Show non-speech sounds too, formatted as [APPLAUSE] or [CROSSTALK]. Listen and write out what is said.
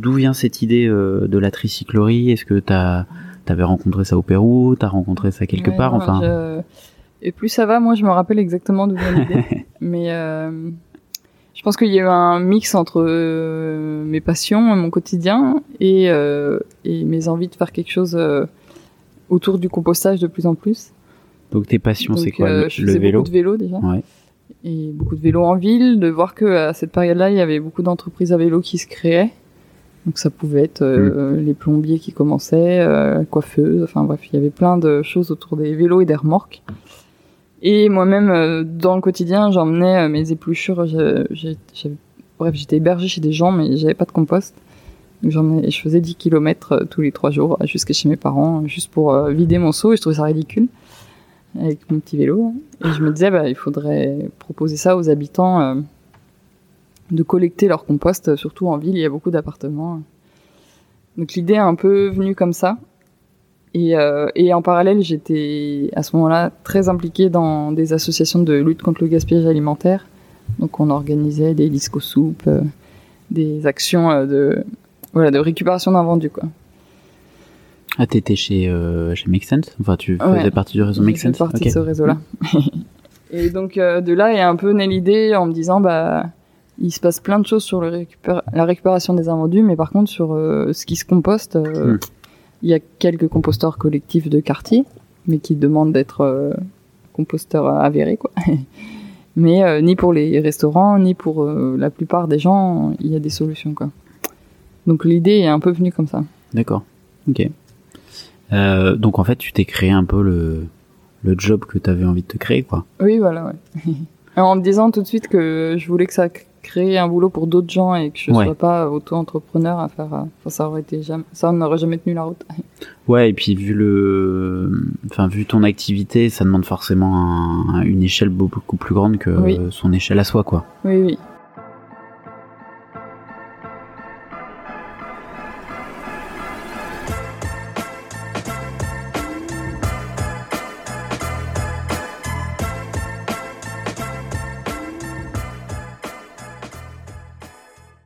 d'où vient cette idée de la tricyclerie? Est-ce que t'as avais rencontré ça au Pérou? T'as rencontré ça quelque part? Enfin. Et plus ça va, moi je me rappelle exactement d'où vient l'idée. [LAUGHS] Mais je pense qu'il y a eu un mix entre mes passions, mon quotidien et, et mes envies de faire quelque chose autour du compostage de plus en plus. Donc tes passions, c'est quoi? euh, le, vélo? beaucoup de vélo déjà. Ouais. Et beaucoup de vélo en ville, de voir que à cette période-là, il y avait beaucoup d'entreprises à vélo qui se créaient. Donc ça pouvait être euh, mm. les plombiers qui commençaient, euh, coiffeuses, enfin bref, il y avait plein de choses autour des vélos et des remorques. Et moi-même, euh, dans le quotidien, j'emmenais mes épluchures. bref, j'étais hébergée chez des gens, mais j'avais pas de compost. Donc je faisais 10 km tous les 3 jours jusqu'à chez mes parents, juste pour vider mon seau, et je trouvais ça ridicule avec mon petit vélo. Et je me disais, bah, il faudrait proposer ça aux habitants euh, de collecter leur compost, surtout en ville, il y a beaucoup d'appartements. Donc l'idée est un peu venue comme ça. Et, euh, et en parallèle, j'étais à ce moment-là très impliquée dans des associations de lutte contre le gaspillage alimentaire. Donc on organisait des disco soupes, euh, des actions de, voilà, de récupération d'invendus, quoi. Ah, t'étais chez, euh, chez Make Sense? Enfin, tu faisais partie du réseau Make Sense? partie de ce réseau-là. [LAUGHS] et donc, euh, de là est un peu née l'idée en me disant, bah, il se passe plein de choses sur le la récupération des invendus, mais par contre, sur euh, ce qui se composte, euh, hmm. il y a quelques composteurs collectifs de quartier, mais qui demandent d'être composteurs avérés, quoi. [LAUGHS] mais ni pour les restaurants, ni pour la plupart des gens, il y a des solutions, quoi. Donc, l'idée est un peu venue comme ça. D'accord. Ok. Euh, donc en fait, tu t'es créé un peu le, le job que tu avais envie de te créer, quoi. Oui, voilà, ouais. [LAUGHS] en me disant tout de suite que je voulais que ça crée un boulot pour d'autres gens et que je ne sois pas auto-entrepreneur à faire. Enfin, ça aurait été jamais, ça n'aurait jamais tenu la route. [LAUGHS] ouais, et puis vu le, enfin vu ton activité, ça demande forcément une échelle beaucoup plus grande que son échelle à soi, quoi. Oui, oui.